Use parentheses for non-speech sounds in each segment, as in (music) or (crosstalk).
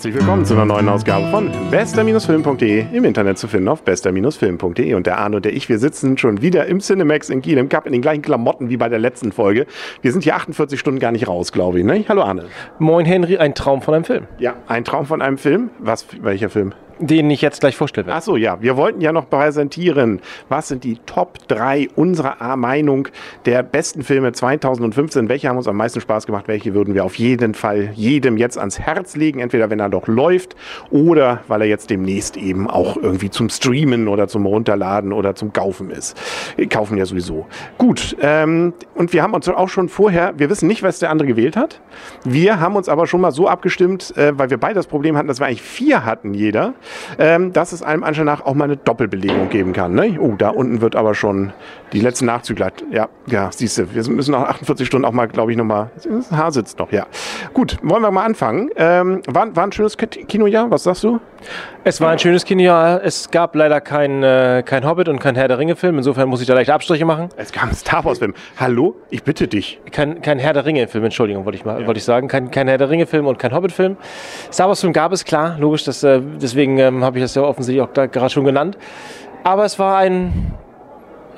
Herzlich willkommen zu einer neuen Ausgabe von bester-film.de im Internet zu finden auf bester-film.de und der Arno und der ich, wir sitzen schon wieder im Cinemax in Kiel im Cup in den gleichen Klamotten wie bei der letzten Folge. Wir sind hier 48 Stunden gar nicht raus, glaube ich. Ne? Hallo Arne. Moin Henry, ein Traum von einem Film. Ja, ein Traum von einem Film. Was, welcher Film? Den ich jetzt gleich vorstellen werde. Achso, ja. Wir wollten ja noch präsentieren, was sind die Top 3 unserer Meinung der besten Filme 2015. Welche haben uns am meisten Spaß gemacht? Welche würden wir auf jeden Fall jedem jetzt ans Herz legen? Entweder wenn er doch läuft oder weil er jetzt demnächst eben auch irgendwie zum Streamen oder zum Runterladen oder zum Kaufen ist. Kaufen ja sowieso. Gut. Ähm, und wir haben uns auch schon vorher, wir wissen nicht, was der andere gewählt hat. Wir haben uns aber schon mal so abgestimmt, äh, weil wir beide das Problem hatten, dass wir eigentlich vier hatten jeder ähm, dass es einem Anschein nach auch mal eine Doppelbelegung geben kann. Ne? Oh, da unten wird aber schon die letzten Nachzügler. Ja, ja, siehst du, wir müssen nach 48 Stunden auch mal, glaube ich, nochmal. Das Haar sitzt noch, ja. Gut, wollen wir mal anfangen. Ähm, war, war ein schönes Kinojahr, was sagst du? Es war ein schönes Kinojahr. Es gab leider kein, äh, kein Hobbit und kein Herr der Ringe-Film. Insofern muss ich da leicht Abstriche machen. Es gab einen Star Wars-Film. Hallo, ich bitte dich. Kein, kein Herr der Ringe-Film, Entschuldigung, wollte ich, mal, ja. wollte ich sagen. Kein, kein Herr der Ringe-Film und kein Hobbit-Film. Star Wars-Film gab es, klar, logisch. Das, äh, deswegen ähm, habe ich das ja offensichtlich auch gerade schon genannt. Aber es war ein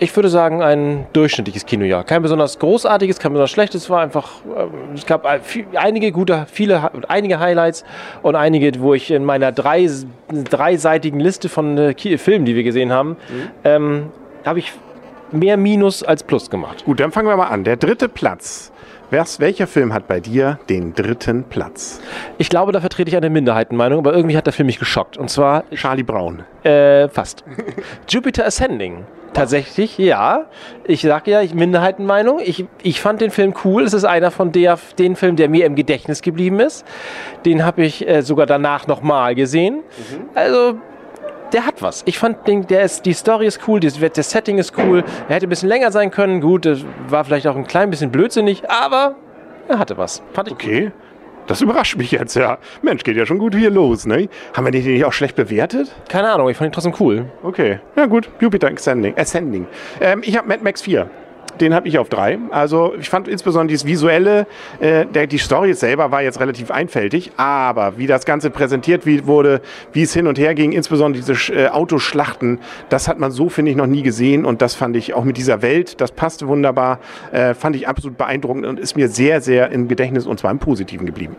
ich würde sagen, ein durchschnittliches Kinojahr. Kein besonders großartiges, kein besonders schlechtes. Es war einfach, äh, es gab einige gute, viele, einige Highlights und einige, wo ich in meiner drei, dreiseitigen Liste von äh, Filmen, die wir gesehen haben, mhm. ähm, habe ich mehr Minus als Plus gemacht. Gut, dann fangen wir mal an. Der dritte Platz was, welcher Film hat bei dir den dritten Platz? Ich glaube, da vertrete ich eine Minderheitenmeinung, aber irgendwie hat der Film mich geschockt. Und zwar. Charlie Brown. Äh, fast. (laughs) Jupiter Ascending. Tatsächlich, ja. Ich sage ja, ich Minderheitenmeinung. Ich, ich fand den Film cool. Es ist einer von der, den Filmen, der mir im Gedächtnis geblieben ist. Den habe ich äh, sogar danach nochmal gesehen. Mhm. Also der hat was. Ich fand, den, der ist, die Story ist cool, das, das Setting ist cool. Er hätte ein bisschen länger sein können. Gut, das war vielleicht auch ein klein bisschen blödsinnig, aber er hatte was. Fand ich okay. Gut. Das überrascht mich jetzt, ja. Mensch, geht ja schon gut hier los, ne? Haben wir den nicht auch schlecht bewertet? Keine Ahnung, ich fand ihn trotzdem cool. Okay, ja gut. Jupiter Ascending. Ascending. Ähm, ich habe Mad Max 4 den habe ich auf drei. Also ich fand insbesondere dieses Visuelle, äh, der, die Story selber war jetzt relativ einfältig, aber wie das Ganze präsentiert wurde, wie es hin und her ging, insbesondere diese äh, Autoschlachten, das hat man so, finde ich, noch nie gesehen und das fand ich auch mit dieser Welt, das passte wunderbar, äh, fand ich absolut beeindruckend und ist mir sehr, sehr im Gedächtnis und zwar im Positiven geblieben.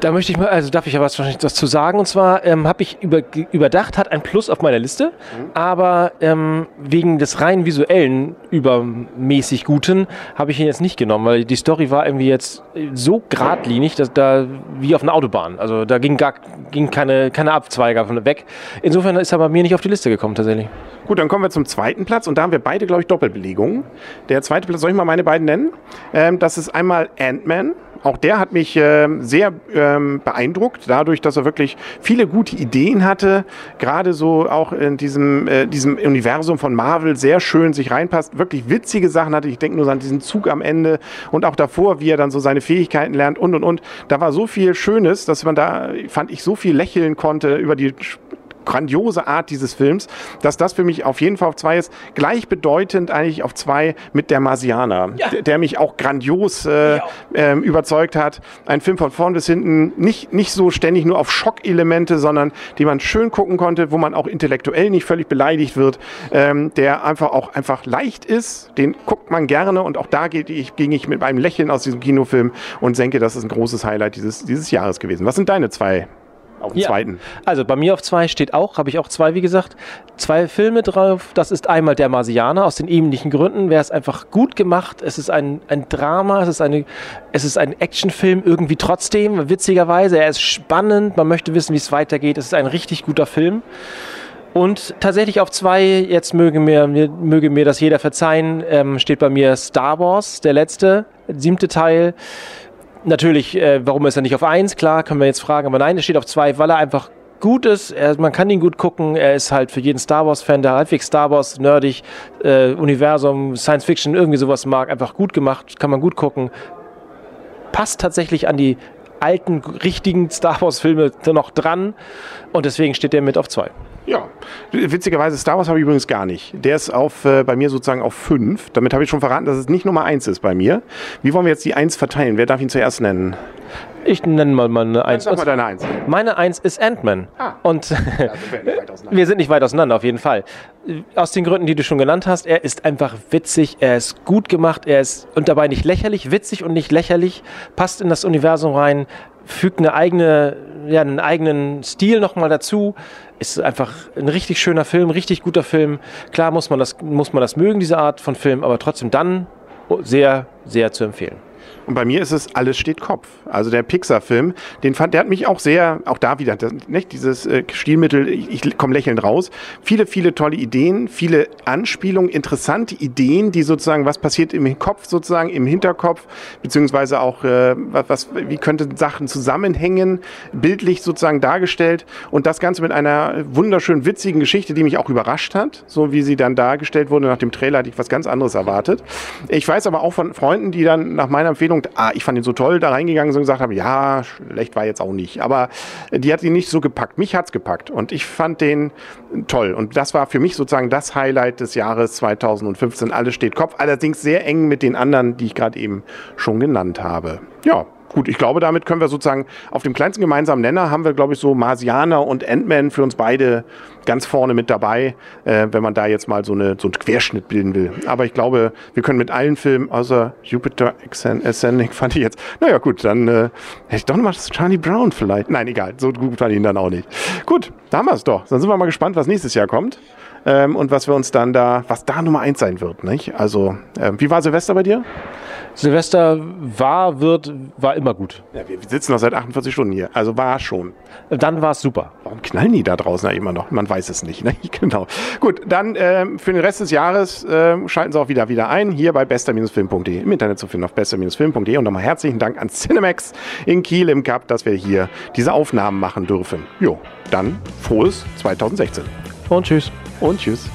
Da möchte ich mal, also darf ich ja was wahrscheinlich dazu sagen. Und zwar ähm, habe ich über, überdacht, hat ein Plus auf meiner Liste, mhm. aber ähm, wegen des rein visuellen übermäßig Guten habe ich ihn jetzt nicht genommen, weil die Story war irgendwie jetzt so geradlinig, dass da wie auf einer Autobahn. Also da ging gar ging keine, keine Abzweiger von weg. Insofern ist er bei mir nicht auf die Liste gekommen tatsächlich. Gut, dann kommen wir zum zweiten Platz und da haben wir beide, glaube ich, Doppelbelegungen. Der zweite Platz, soll ich mal meine beiden nennen? Ähm, das ist einmal Ant-Man auch der hat mich äh, sehr ähm, beeindruckt, dadurch, dass er wirklich viele gute Ideen hatte, gerade so auch in diesem, äh, diesem Universum von Marvel sehr schön sich reinpasst, wirklich witzige Sachen hatte. Ich denke nur an diesen Zug am Ende und auch davor, wie er dann so seine Fähigkeiten lernt und und und. Da war so viel Schönes, dass man da, fand ich, so viel lächeln konnte über die grandiose Art dieses Films, dass das für mich auf jeden Fall auf zwei ist. Gleichbedeutend eigentlich auf zwei mit der Marsianer, ja. der, der, mich auch grandios äh, äh, überzeugt hat. Ein Film von vorn bis hinten, nicht, nicht so ständig nur auf Schockelemente, sondern die man schön gucken konnte, wo man auch intellektuell nicht völlig beleidigt wird, ähm, der einfach auch einfach leicht ist, den guckt man gerne und auch da ging ich, ging ich mit einem Lächeln aus diesem Kinofilm und denke, das ist ein großes Highlight dieses, dieses Jahres gewesen. Was sind deine zwei auf dem ja. zweiten. Also bei mir auf zwei steht auch, habe ich auch zwei, wie gesagt, zwei Filme drauf. Das ist einmal Der Marsianer, aus den ähnlichen Gründen. Wäre es einfach gut gemacht. Es ist ein, ein Drama, es ist, eine, es ist ein Actionfilm irgendwie trotzdem, witzigerweise. Er ist spannend, man möchte wissen, wie es weitergeht. Es ist ein richtig guter Film. Und tatsächlich auf zwei, jetzt möge mir, möge mir das jeder verzeihen, ähm, steht bei mir Star Wars, der letzte, siebte Teil Natürlich, äh, warum ist er nicht auf 1? Klar, können wir jetzt fragen, aber nein, er steht auf 2, weil er einfach gut ist. Er, man kann ihn gut gucken. Er ist halt für jeden Star Wars-Fan, der halbwegs Star Wars, nerdig, äh, Universum, Science Fiction, irgendwie sowas mag, einfach gut gemacht, kann man gut gucken. Passt tatsächlich an die alten, richtigen Star Wars-Filme noch dran und deswegen steht er mit auf 2. Ja, witzigerweise Star Wars habe ich übrigens gar nicht. Der ist auf, äh, bei mir sozusagen auf 5. Damit habe ich schon verraten, dass es nicht Nummer 1 ist bei mir. Wie wollen wir jetzt die 1 verteilen? Wer darf ihn zuerst nennen? Ich nenne mal meine Eins. Sag mal deine Eins. Meine Eins ist Ant-Man. Ah. Und (laughs) wir sind nicht weit auseinander, auf jeden Fall. Aus den Gründen, die du schon genannt hast, er ist einfach witzig, er ist gut gemacht, er ist und dabei nicht lächerlich, witzig und nicht lächerlich, passt in das Universum rein, fügt eine eigene, ja, einen eigenen Stil nochmal dazu. Ist einfach ein richtig schöner Film, richtig guter Film. Klar muss man das, muss man das mögen, diese Art von Film, aber trotzdem dann sehr, sehr zu empfehlen. Und bei mir ist es Alles steht Kopf. Also der Pixar-Film, den fand, der hat mich auch sehr, auch da wieder, das, nicht dieses äh, Stilmittel, ich, ich komme lächelnd raus. Viele, viele tolle Ideen, viele Anspielungen, interessante Ideen, die sozusagen, was passiert im Kopf sozusagen, im Hinterkopf, beziehungsweise auch, äh, was, wie könnten Sachen zusammenhängen, bildlich sozusagen dargestellt. Und das Ganze mit einer wunderschön witzigen Geschichte, die mich auch überrascht hat, so wie sie dann dargestellt wurde. Nach dem Trailer hatte ich was ganz anderes erwartet. Ich weiß aber auch von Freunden, die dann nach meiner Empfehlung, ah, ich fand ihn so toll, da reingegangen sind und gesagt haben, ja, schlecht war jetzt auch nicht. Aber die hat ihn nicht so gepackt. Mich hat's gepackt. Und ich fand den toll. Und das war für mich sozusagen das Highlight des Jahres 2015. Alles steht Kopf. Allerdings sehr eng mit den anderen, die ich gerade eben schon genannt habe. Ja, Gut, ich glaube, damit können wir sozusagen auf dem kleinsten gemeinsamen Nenner haben wir, glaube ich, so Marsianer und Ant-Man für uns beide ganz vorne mit dabei, äh, wenn man da jetzt mal so, eine, so einen Querschnitt bilden will. Aber ich glaube, wir können mit allen Filmen, außer Jupiter Ascending, fand ich jetzt, naja gut, dann äh, hätte ich doch nochmal das Charlie Brown vielleicht. Nein, egal, so gut fand ich ihn dann auch nicht. Gut, da haben wir es doch. Dann sind wir mal gespannt, was nächstes Jahr kommt. Ähm, und was wir uns dann da, was da Nummer eins sein wird, nicht? Also, ähm, wie war Silvester bei dir? Silvester war, wird, war immer gut. Ja, wir sitzen noch seit 48 Stunden hier. Also war schon. Dann war es super. Warum knallen die da draußen immer noch? Man weiß es nicht. Ne? (laughs) Genau. Gut, dann ähm, für den Rest des Jahres ähm, schalten Sie auch wieder wieder ein, hier bei bester-film.de. Im Internet zu finden auf bester-film.de. Und nochmal herzlichen Dank an Cinemax in Kiel im Cup, dass wir hier diese Aufnahmen machen dürfen. Jo, dann frohes 2016. Und tschüss. Und tschüss.